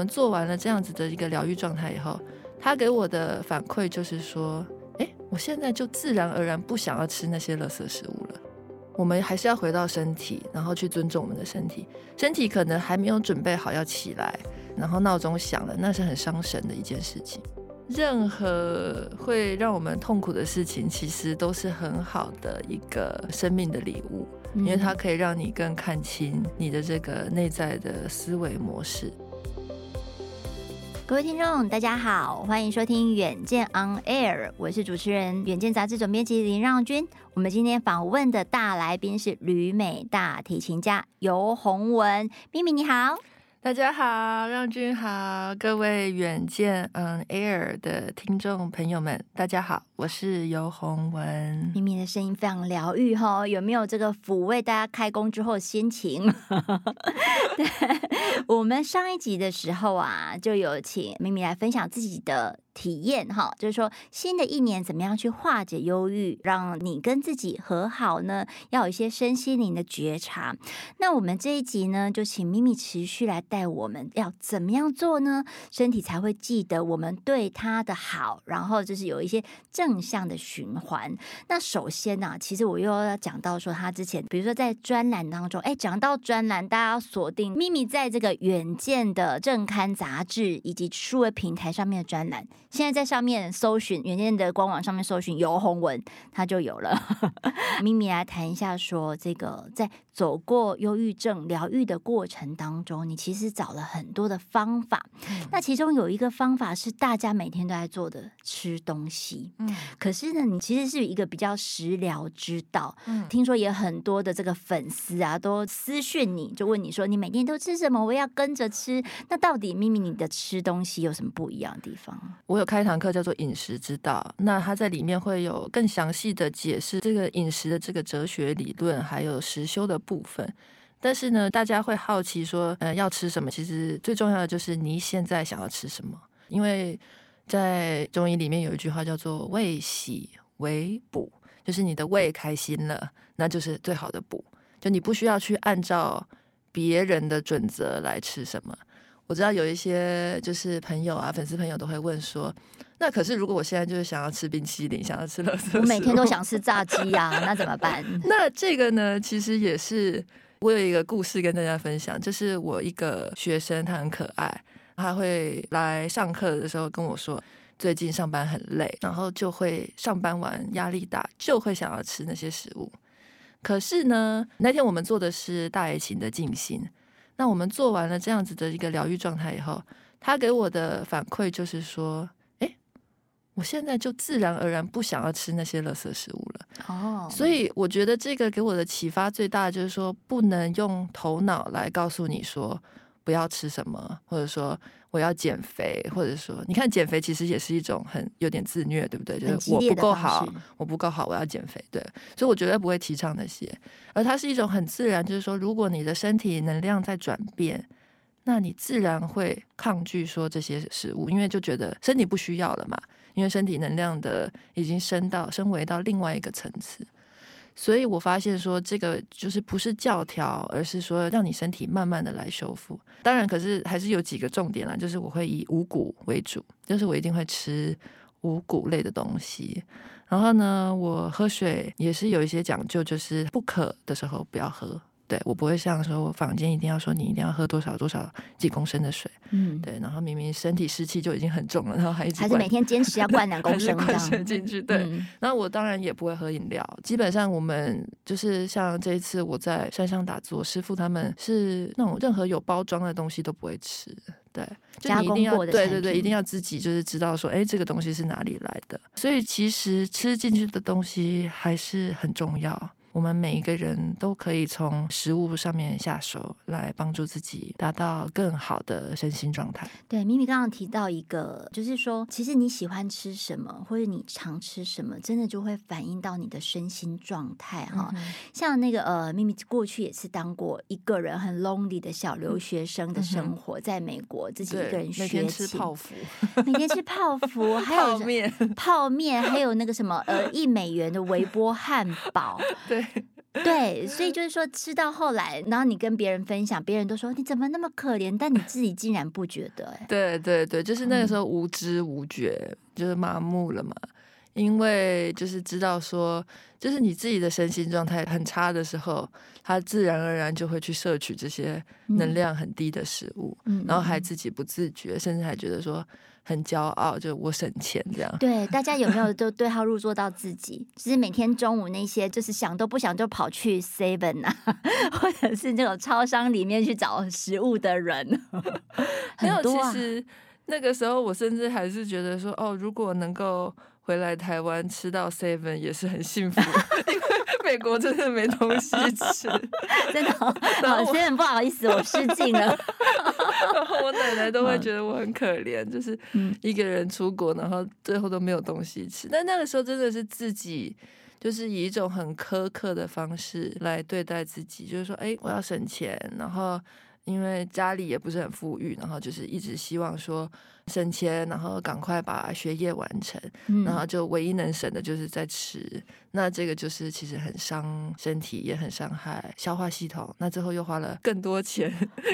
们做完了这样子的一个疗愈状态以后，他给我的反馈就是说，诶，我现在就自然而然不想要吃那些垃圾食物了。我们还是要回到身体，然后去尊重我们的身体。身体可能还没有准备好要起来，然后闹钟响了，那是很伤神的一件事情。任何会让我们痛苦的事情，其实都是很好的一个生命的礼物，因为它可以让你更看清你的这个内在的思维模式。各位听众，大家好，欢迎收听《远见 On Air》，我是主持人、远见杂志总编辑林让君。我们今天访问的大来宾是旅美大提琴家尤洪文，咪咪你好。大家好，让君好，各位远见嗯 Air 的听众朋友们，大家好，我是游鸿文。咪咪的声音非常疗愈哈，有没有这个抚慰大家开工之后的心情？对，我们上一集的时候啊，就有请咪咪来分享自己的。体验哈，就是说新的一年怎么样去化解忧郁，让你跟自己和好呢？要有一些身心灵的觉察。那我们这一集呢，就请咪咪持续来带我们，要怎么样做呢？身体才会记得我们对他的好，然后就是有一些正向的循环。那首先呢、其实我又要讲到说，他之前比如说在专栏当中，哎，讲到专栏，大家锁定咪咪在这个远见的正刊杂志以及数位平台上面的专栏。现在在上面搜寻远见的官网上面搜寻游鸿文，它就有了。咪咪来谈一下，说这个在走过忧郁症疗愈的过程当中，你其实找了很多的方法。嗯、那其中有一个方法是大家每天都在做的，吃东西。嗯，可是呢，你其实是有一个比较食疗之道。嗯，听说也很多的这个粉丝啊，都私讯你就问你说，你每天都吃什么？我要跟着吃。那到底咪咪你的吃东西有什么不一样的地方？我有开一堂课叫做饮食之道，那它在里面会有更详细的解释这个饮食的这个哲学理论，还有实修的部分。但是呢，大家会好奇说，呃，要吃什么？其实最重要的就是你现在想要吃什么，因为在中医里面有一句话叫做“胃喜为补”，就是你的胃开心了，那就是最好的补。就你不需要去按照别人的准则来吃什么。我知道有一些就是朋友啊，粉丝朋友都会问说，那可是如果我现在就是想要吃冰淇淋，想要吃乐色，我每天都想吃炸鸡呀，那怎么办？那这个呢，其实也是我有一个故事跟大家分享，就是我一个学生，他很可爱，他会来上课的时候跟我说，最近上班很累，然后就会上班完压力大，就会想要吃那些食物。可是呢，那天我们做的是大爱情的静心。那我们做完了这样子的一个疗愈状态以后，他给我的反馈就是说：“诶，我现在就自然而然不想要吃那些垃圾食物了。”哦，所以我觉得这个给我的启发最大就是说，不能用头脑来告诉你说不要吃什么，或者说。我要减肥，或者说，你看减肥其实也是一种很有点自虐，对不对？就是我不够好，我不够好，我要减肥，对。所以我绝对不会提倡那些，而它是一种很自然，就是说，如果你的身体能量在转变，那你自然会抗拒说这些食物，因为就觉得身体不需要了嘛，因为身体能量的已经升到升维到另外一个层次。所以我发现说，这个就是不是教条，而是说让你身体慢慢的来修复。当然，可是还是有几个重点啦，就是我会以五谷为主，就是我一定会吃五谷类的东西。然后呢，我喝水也是有一些讲究，就是不渴的时候不要喝。对，我不会像说，我房间一定要说你一定要喝多少多少几公升的水，嗯，对，然后明明身体湿气就已经很重了，然后还一直还是每天坚持要灌两 公升灌水进去，对。那、嗯、我当然也不会喝饮料，基本上我们就是像这一次我在山上打坐，师傅他们是那种任何有包装的东西都不会吃，对，就你一定要对对对，一定要自己就是知道说，哎，这个东西是哪里来的，所以其实吃进去的东西还是很重要。我们每一个人都可以从食物上面下手，来帮助自己达到更好的身心状态。对，咪咪刚刚提到一个，就是说，其实你喜欢吃什么，或者你常吃什么，真的就会反映到你的身心状态哈。嗯、像那个呃，咪咪过去也是当过一个人很 lonely 的小留学生的生活，嗯、在美国自己一个人学，每天吃泡芙，每天吃泡芙，还有泡面，泡面，还有那个什么呃，一美元的微波汉堡，对。对，所以就是说，吃到后来，然后你跟别人分享，别人都说你怎么那么可怜，但你自己竟然不觉得，哎，对对对，就是那个时候无知无觉，嗯、就是麻木了嘛。因为就是知道说，就是你自己的身心状态很差的时候，他自然而然就会去摄取这些能量很低的食物，嗯、然后还自己不自觉，甚至还觉得说。很骄傲，就我省钱这样。对，大家有没有 都对号入座到自己？就是每天中午那些，就是想都不想就跑去 Seven 啊，或者是那种超商里面去找食物的人，很多啊。其实那个时候，我甚至还是觉得说，哦，如果能够回来台湾吃到 Seven，也是很幸福。美国真的没东西吃，真的，好，真的不好意思，我失敬了。然后我奶奶都会觉得我很可怜，就是一个人出国，然后最后都没有东西吃。但那个时候真的是自己，就是以一种很苛刻的方式来对待自己，就是说，哎，我要省钱，然后因为家里也不是很富裕，然后就是一直希望说。省钱，然后赶快把学业完成，嗯、然后就唯一能省的就是在吃。那这个就是其实很伤身体，也很伤害消化系统。那最后又花了更多钱、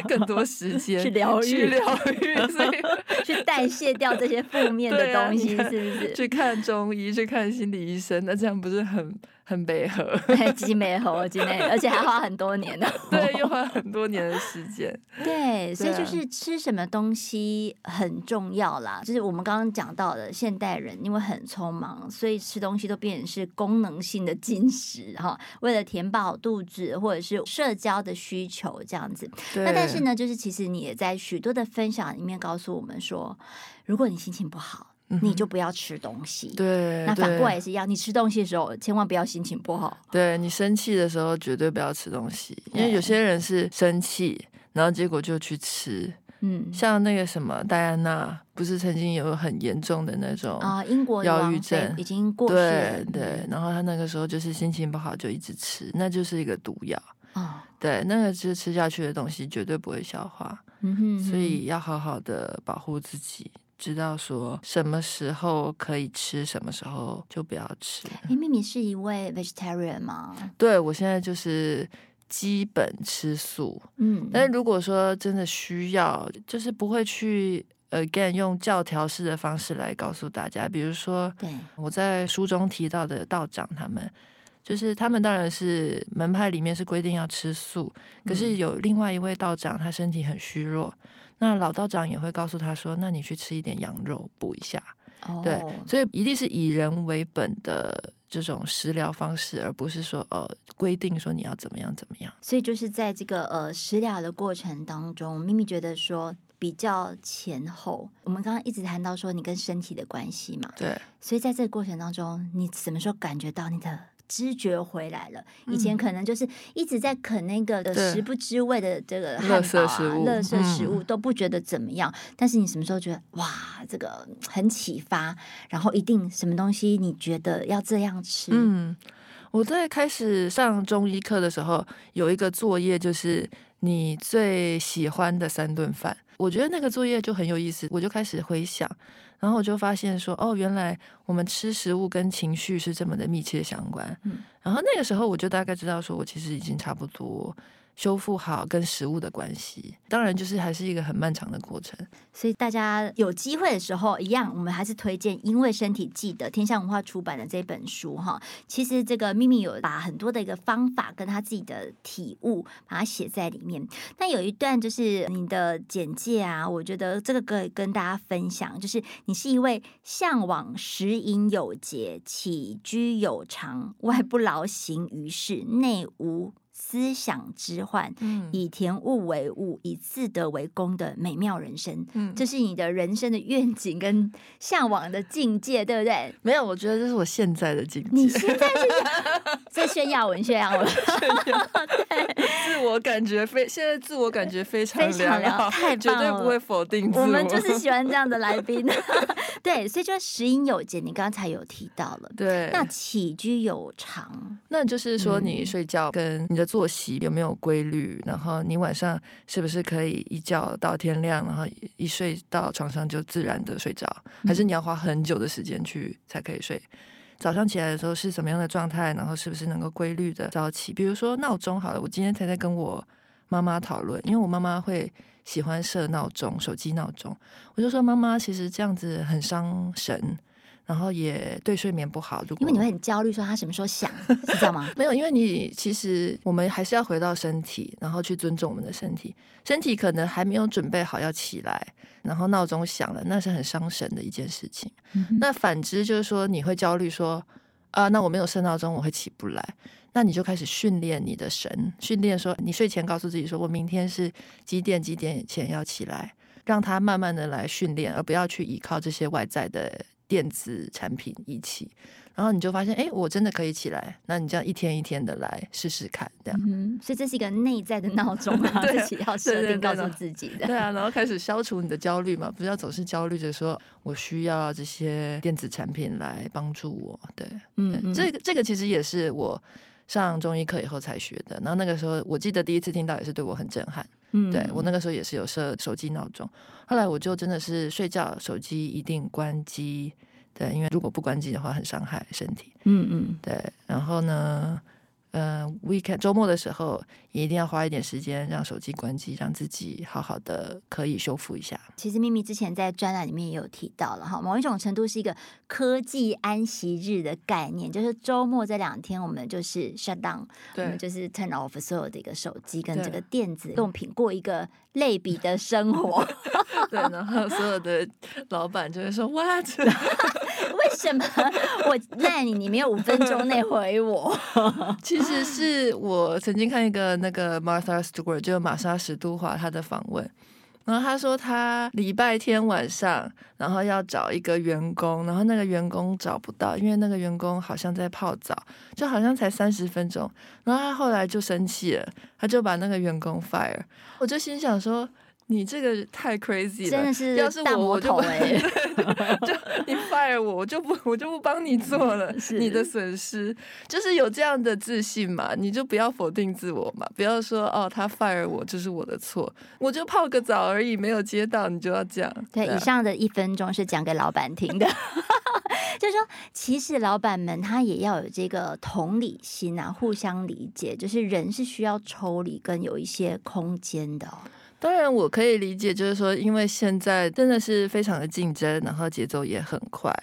更多时 间去疗愈、去疗愈，所以 去代谢掉这些负面的东西，啊、是不是？去看中医，去看心理医生，那这样不是很很美好？极美好，极美，而且还花很多年呢。对，又花很多年的时间。对，所以就是吃什么东西很重要。啦，就是我们刚刚讲到的，现代人因为很匆忙，所以吃东西都变成是功能性的进食哈，为了填饱肚子或者是社交的需求这样子。那但是呢，就是其实你也在许多的分享里面告诉我们说，如果你心情不好，你就不要吃东西。对，那反过来也是一样，你吃东西的时候千万不要心情不好。对，你生气的时候绝对不要吃东西，因为有些人是生气，然后结果就去吃。嗯，像那个什么戴安娜，不是曾经有很严重的那种啊，英国忧郁症已经过世了。对对，然后他那个时候就是心情不好就一直吃，那就是一个毒药哦。对，那个是吃下去的东西绝对不会消化。嗯哼，所以要好好的保护自己，知道说什么时候可以吃，什么时候就不要吃。你咪咪是一位 vegetarian 吗？对，我现在就是。基本吃素，嗯，但是如果说真的需要，就是不会去 again 用教条式的方式来告诉大家。比如说，对我在书中提到的道长，他们就是他们当然是门派里面是规定要吃素，可是有另外一位道长，他身体很虚弱，那老道长也会告诉他说：“那你去吃一点羊肉补一下。”对，所以一定是以人为本的这种食疗方式，而不是说呃规定说你要怎么样怎么样。所以就是在这个呃食疗的过程当中，咪咪觉得说比较前后，我们刚刚一直谈到说你跟身体的关系嘛，对。所以在这个过程当中，你什么时候感觉到你的？知觉回来了，以前可能就是一直在啃那个的食不知味的这个汉堡啊、垃圾食物，垃圾食物都不觉得怎么样。嗯、但是你什么时候觉得哇，这个很启发，然后一定什么东西你觉得要这样吃？嗯，我在开始上中医课的时候，有一个作业就是你最喜欢的三顿饭。我觉得那个作业就很有意思，我就开始回想。然后我就发现说，哦，原来我们吃食物跟情绪是这么的密切相关。嗯，然后那个时候我就大概知道，说我其实已经差不多。修复好跟食物的关系，当然就是还是一个很漫长的过程。所以大家有机会的时候，一样我们还是推荐《因为身体记得》天下文化出版的这本书哈。其实这个秘密有把很多的一个方法跟他自己的体悟，把它写在里面。那有一段就是你的简介啊，我觉得这个可以跟大家分享，就是你是一位向往食饮有节、起居有常、外不劳形于事、内无。思想之患，嗯，以田物为物，以自得为功的美妙人生。嗯，这是你的人生的愿景跟向往的境界，对不对？没有，我觉得这是我现在的境界。你现在是这 炫耀文，炫耀文，对，自我感觉非现在自我感觉非常非常良好，太棒了，绝对不会否定我。我们就是喜欢这样的来宾。对，所以就食饮有节，你刚才有提到了。对，那起居有常，那就是说你睡觉跟你的作息有没有规律，然后你晚上是不是可以一觉到天亮，然后一睡到床上就自然的睡着，还是你要花很久的时间去才可以睡？早上起来的时候是什么样的状态，然后是不是能够规律的早起？比如说闹钟好了，我今天才在跟我妈妈讨论，因为我妈妈会。喜欢设闹钟，手机闹钟，我就说妈妈，其实这样子很伤神，然后也对睡眠不好。如果因为你会很焦虑，说他什么时候响，是这样吗？没有，因为你其实我们还是要回到身体，然后去尊重我们的身体。身体可能还没有准备好要起来，然后闹钟响了，那是很伤神的一件事情。嗯、那反之就是说，你会焦虑说啊，那我没有设闹钟，我会起不来。那你就开始训练你的神，训练说你睡前告诉自己说，我明天是几点几点前要起来，让他慢慢的来训练，而不要去依靠这些外在的电子产品一起。然后你就发现，哎，我真的可以起来。那你这样一天一天的来试试看，这样。嗯，所以这是一个内在的闹钟啊，自己要设定告诉自己的。对啊，然后开始消除你的焦虑嘛，不要总是焦虑着说我需要这些电子产品来帮助我。对，嗯，嗯，这个这个其实也是我。上中医课以后才学的，然后那个时候我记得第一次听到也是对我很震撼。嗯，对，我那个时候也是有设手机闹钟，后来我就真的是睡觉手机一定关机，对，因为如果不关机的话很伤害身体。嗯嗯，对，然后呢？嗯、uh，weekend 周末的时候也一定要花一点时间让手机关机，让自己好好的可以修复一下。其实秘密之前在专栏里面也有提到了哈，某一种程度是一个科技安息日的概念，就是周末这两天我们就是 shut down，对我们就是 turn off 所有的一个手机跟这个电子用品，过一个类比的生活。对，然后所有的老板就会说 what？为什么我赖你，你没有五分钟内回我？其实是我曾经看一个那个 Martha Stewart，就玛莎史都华她的访问，然后他说他礼拜天晚上，然后要找一个员工，然后那个员工找不到，因为那个员工好像在泡澡，就好像才三十分钟，然后他后来就生气了，他就把那个员工 fire，我就心想说。你这个太 crazy 了，真的是大魔头欸，就你 fire 我，我就不我就不帮你做了，你的损失就是有这样的自信嘛，你就不要否定自我嘛，不要说哦他 fire 我就是我的错，我就泡个澡而已，没有接到你就要这样。对，以上的一分钟是讲给老板听的，就是说其实老板们他也要有这个同理心啊，互相理解，就是人是需要抽离跟有一些空间的哦。当然，我可以理解，就是说，因为现在真的是非常的竞争，然后节奏也很快。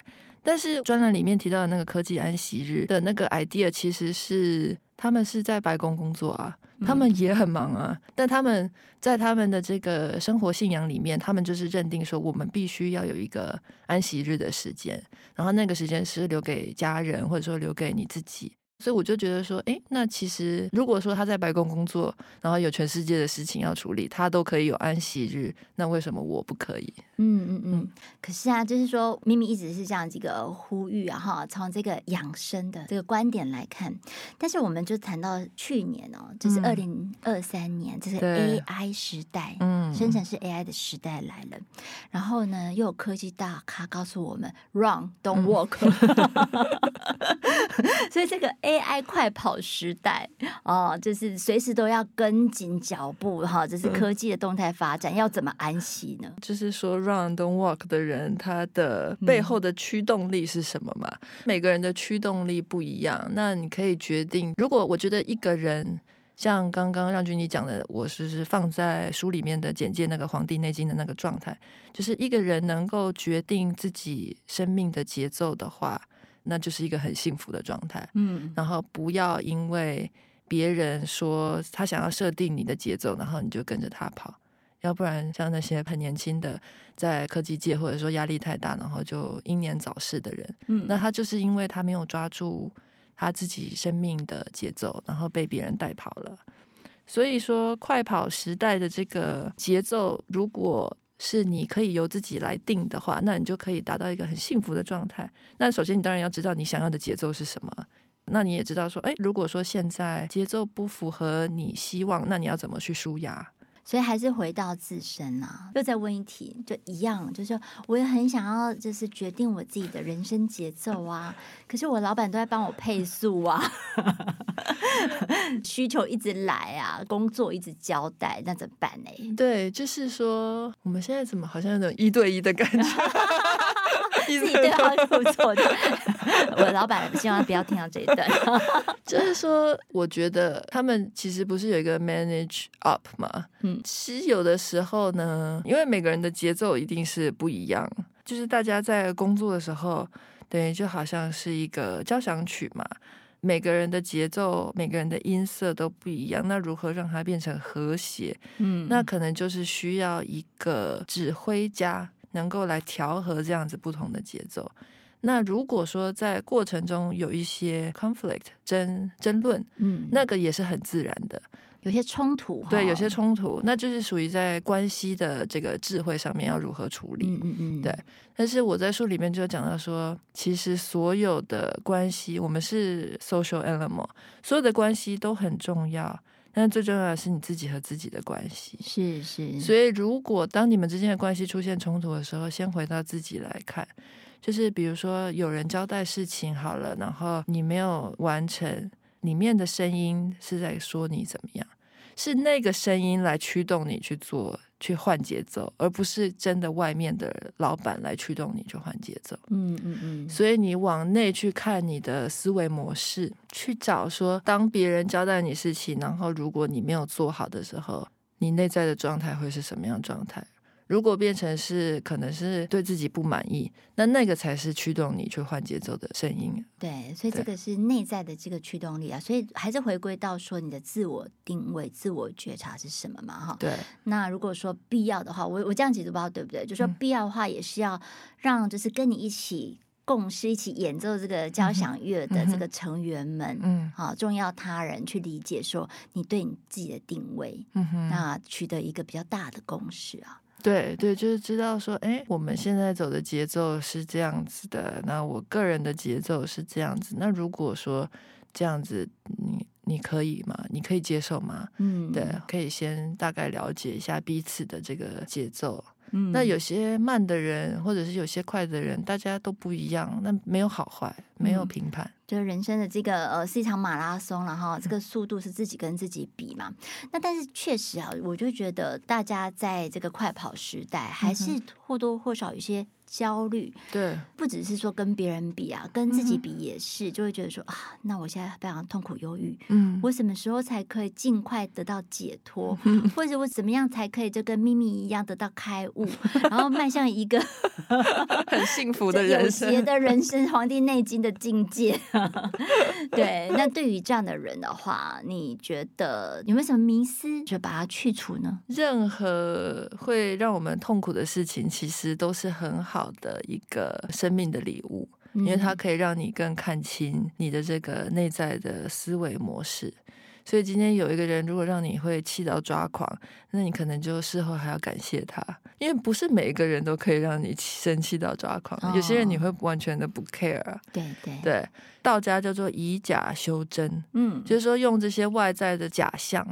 但是专栏里面提到的那个科技安息日的那个 idea，其实是他们是在白宫工作啊，他们也很忙啊。但他们在他们的这个生活信仰里面，他们就是认定说，我们必须要有一个安息日的时间，然后那个时间是留给家人，或者说留给你自己。所以我就觉得说，哎，那其实如果说他在白宫工作，然后有全世界的事情要处理，他都可以有安息日，那为什么我不可以？嗯嗯嗯。可是啊，就是说，咪咪一直是这样几个呼吁啊，哈，从这个养生的这个观点来看，但是我们就谈到去年哦，就是二零二三年，这、嗯、是 AI 时代，嗯，生成式 AI 的时代来了。然后呢，又有科技大咖告诉我们，Run don't walk，嗯、所以这个 AI。快跑时代哦，就是随时都要跟紧脚步哈，这是科技的动态发展，嗯、要怎么安息呢？就是说，run don't walk 的人，他的背后的驱动力是什么嘛？嗯、每个人的驱动力不一样，那你可以决定。如果我觉得一个人像刚刚让君你讲的，我是是放在书里面的简介那个《黄帝内经》的那个状态，就是一个人能够决定自己生命的节奏的话。那就是一个很幸福的状态，嗯，然后不要因为别人说他想要设定你的节奏，然后你就跟着他跑，要不然像那些很年轻的在科技界或者说压力太大，然后就英年早逝的人，嗯，那他就是因为他没有抓住他自己生命的节奏，然后被别人带跑了。所以说，快跑时代的这个节奏，如果是你可以由自己来定的话，那你就可以达到一个很幸福的状态。那首先，你当然要知道你想要的节奏是什么。那你也知道说，哎，如果说现在节奏不符合你希望，那你要怎么去舒压？所以还是回到自身啊，又再问一题，就一样，就是我也很想要，就是决定我自己的人生节奏啊。可是我老板都在帮我配速啊，需求一直来啊，工作一直交代，那怎么办呢？对，就是说我们现在怎么好像有种一对一的感觉。自己对号入座的，我老板希望不要听到这一段。就是说，我觉得他们其实不是有一个 manage up 吗？嗯，其实有的时候呢，因为每个人的节奏一定是不一样。就是大家在工作的时候，等于就好像是一个交响曲嘛，每个人的节奏、每个人的音色都不一样。那如何让它变成和谐？嗯，那可能就是需要一个指挥家。能够来调和这样子不同的节奏。那如果说在过程中有一些 conflict 争争论，嗯，那个也是很自然的。有些冲突，对，有些冲突，那就是属于在关系的这个智慧上面要如何处理。嗯嗯嗯，对。但是我在书里面就讲到说，其实所有的关系，我们是 social animal，所有的关系都很重要。但最重要的是你自己和自己的关系，是是。所以，如果当你们之间的关系出现冲突的时候，先回到自己来看，就是比如说有人交代事情好了，然后你没有完成，里面的声音是在说你怎么样，是那个声音来驱动你去做。去换节奏，而不是真的外面的老板来驱动你去换节奏。嗯嗯嗯。所以你往内去看你的思维模式，去找说，当别人交代你事情，然后如果你没有做好的时候，你内在的状态会是什么样状态？如果变成是可能是对自己不满意，那那个才是驱动你去换节奏的声音。对，所以这个是内在的这个驱动力啊。所以还是回归到说你的自我定位、自我觉察是什么嘛？哈。对。那如果说必要的话，我我这样解读不知道对不对？就说必要的话，也是要让就是跟你一起共事、一起演奏这个交响乐的这个成员们，嗯，好，重要他人去理解说你对你自己的定位，嗯哼，那取得一个比较大的共识啊。对对，就是知道说，哎，我们现在走的节奏是这样子的，那我个人的节奏是这样子。那如果说这样子，你你可以吗？你可以接受吗？嗯，对，可以先大概了解一下彼此的这个节奏。嗯，那有些慢的人，或者是有些快的人，大家都不一样，那没有好坏，没有评判。嗯就人生的这个呃是一场马拉松，然后这个速度是自己跟自己比嘛。那但是确实啊，我就觉得大家在这个快跑时代，还是或多或少有些焦虑。对，不只是说跟别人比啊，跟自己比也是，就会觉得说啊，那我现在非常痛苦忧郁。嗯，我什么时候才可以尽快得到解脱？或者我怎么样才可以就跟咪咪一样得到开悟，然后迈向一个 很幸福的人生、有节的人生，《黄帝内经》的境界。对，那对于这样的人的话，你觉得有没有什么迷思，就把它去除呢？任何会让我们痛苦的事情，其实都是很好的一个生命的礼物，因为它可以让你更看清你的这个内在的思维模式。所以今天有一个人，如果让你会气到抓狂，那你可能就事后还要感谢他，因为不是每一个人都可以让你生气到抓狂，哦、有些人你会完全的不 care。对对。对，道家叫做以假修真，嗯，就是说用这些外在的假象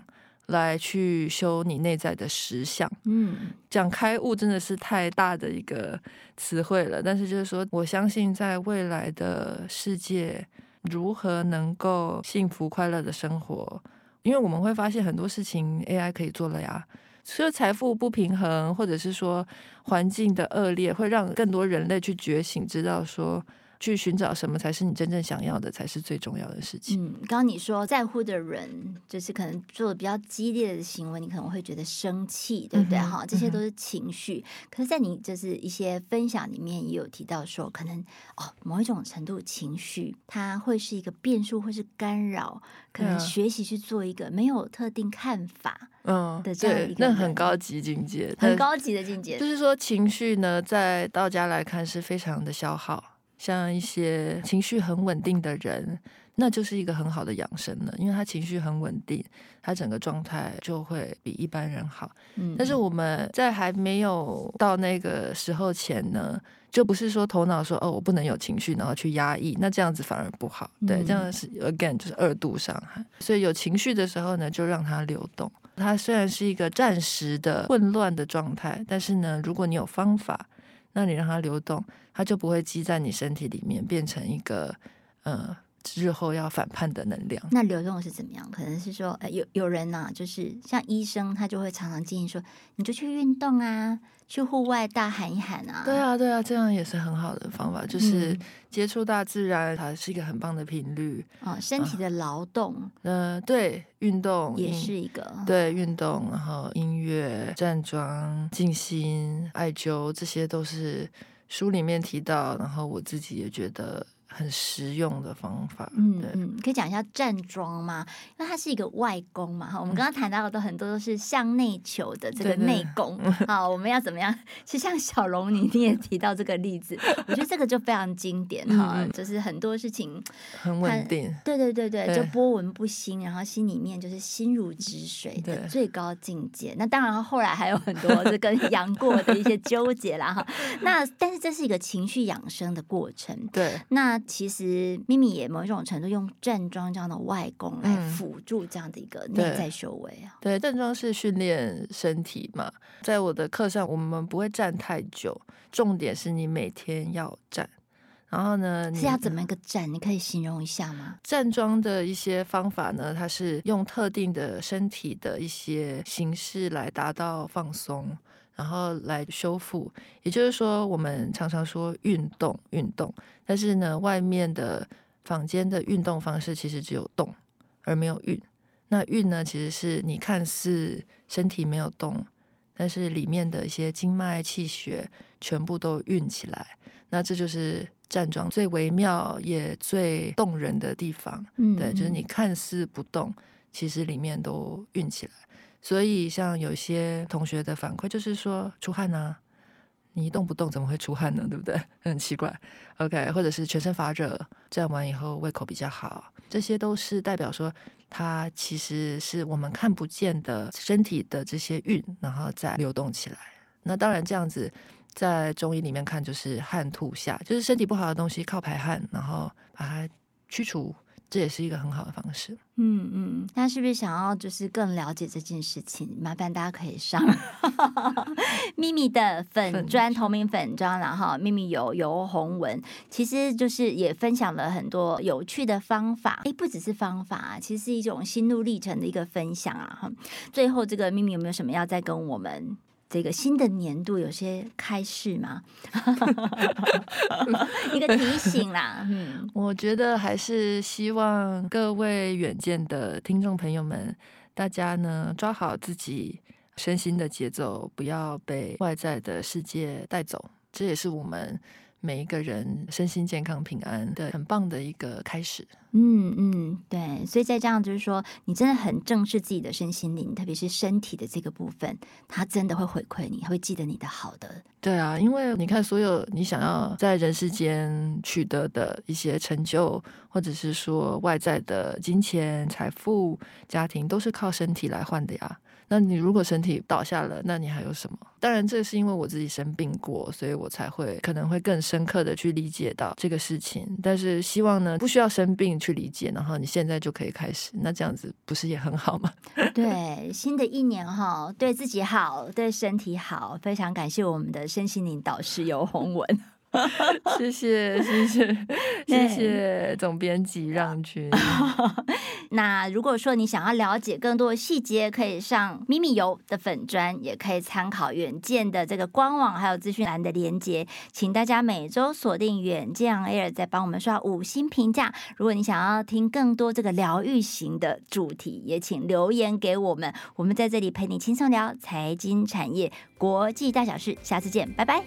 来去修你内在的实相。嗯，讲开悟真的是太大的一个词汇了，但是就是说，我相信在未来的世界。如何能够幸福快乐的生活？因为我们会发现很多事情 AI 可以做了呀。所以财富不平衡，或者是说环境的恶劣，会让更多人类去觉醒，知道说。去寻找什么才是你真正想要的，才是最重要的事情。嗯，刚刚你说在乎的人，就是可能做的比较激烈的行为，你可能会觉得生气，对不对？哈、嗯，这些都是情绪。嗯、可是，在你就是一些分享里面也有提到说，可能哦，某一种程度情绪，它会是一个变数，或是干扰，可能学习去做一个没有特定看法，嗯的这样一个、嗯，那很高级境界，很高级的境界。就是说，情绪呢，在道家来看是非常的消耗。像一些情绪很稳定的人，那就是一个很好的养生了，因为他情绪很稳定，他整个状态就会比一般人好。嗯，但是我们在还没有到那个时候前呢，就不是说头脑说哦，我不能有情绪，然后去压抑，那这样子反而不好。对，这样是 again 就是二度伤害。所以有情绪的时候呢，就让它流动。它虽然是一个暂时的混乱的状态，但是呢，如果你有方法，那你让它流动，它就不会积在你身体里面，变成一个呃。日后要反叛的能量，那流动是怎么样？可能是说，呃、有有人呐、啊，就是像医生，他就会常常建议说，你就去运动啊，去户外大喊一喊啊。对啊，对啊，这样也是很好的方法，就是接触大自然，它是一个很棒的频率。哦，身体的劳动，嗯、呃，对，运动也是一个对运动，然后音乐、站桩、静心、艾灸，这些都是书里面提到，然后我自己也觉得。很实用的方法，嗯嗯，可以讲一下站桩吗？因为它是一个外功嘛，哈，我们刚刚谈到的都很多都是向内求的这个内功，好，我们要怎么样？其实像小龙你 你也提到这个例子，我觉得这个就非常经典哈，嗯、就是很多事情很稳定，对对对对，就波纹不兴，然后心里面就是心如止水的最高境界。那当然后来还有很多是跟杨过的一些纠结啦哈。那但是这是一个情绪养生的过程，对，那。其实咪咪也某一种程度用站桩这样的外功来辅助这样的一个内在修为啊。对，站桩是训练身体嘛，在我的课上我们不会站太久，重点是你每天要站。然后呢，是要怎么一个站？你可以形容一下吗？站桩的一些方法呢，它是用特定的身体的一些形式来达到放松。然后来修复，也就是说，我们常常说运动运动，但是呢，外面的房间的运动方式其实只有动而没有运。那运呢，其实是你看似身体没有动，但是里面的一些经脉气血全部都运起来。那这就是站桩最微妙也最动人的地方。嗯，对，就是你看似不动，其实里面都运起来。所以，像有些同学的反馈就是说出汗呢，你一动不动怎么会出汗呢？对不对？很奇怪。OK，或者是全身发热，站完以后胃口比较好，这些都是代表说它其实是我们看不见的身体的这些运，然后再流动起来。那当然，这样子在中医里面看就是汗吐下，就是身体不好的东西靠排汗，然后把它驱除。这也是一个很好的方式。嗯嗯，那是不是想要就是更了解这件事情？麻烦大家可以上 秘密的粉砖同名粉砖，然后秘密有游鸿文，其实就是也分享了很多有趣的方法。哎，不只是方法啊，其实是一种心路历程的一个分享啊。哈，最后这个秘密有没有什么要再跟我们？这个新的年度有些开示吗？一个提醒啦。嗯，我觉得还是希望各位远见的听众朋友们，大家呢抓好自己身心的节奏，不要被外在的世界带走。这也是我们。每一个人身心健康平安的很棒的一个开始。嗯嗯，对，所以在这样就是说，你真的很正视自己的身心灵，特别是身体的这个部分，它真的会回馈你，会记得你的好的。对啊，因为你看，所有你想要在人世间取得的一些成就，或者是说外在的金钱、财富、家庭，都是靠身体来换的呀。那你如果身体倒下了，那你还有什么？当然，这是因为我自己生病过，所以我才会可能会更深刻的去理解到这个事情。但是希望呢，不需要生病去理解，然后你现在就可以开始，那这样子不是也很好吗？对，新的一年哈，对自己好，对身体好，非常感谢我们的身心灵导师游鸿文。谢谢谢谢谢谢总编辑让君。那如果说你想要了解更多的细节，可以上咪咪游的粉砖，也可以参考远见的这个官网，还有资讯栏的连接。请大家每周锁定远见 Air，再帮我们刷五星评价。如果你想要听更多这个疗愈型的主题，也请留言给我们。我们在这里陪你轻松聊财经产业国际大小事，下次见，拜拜。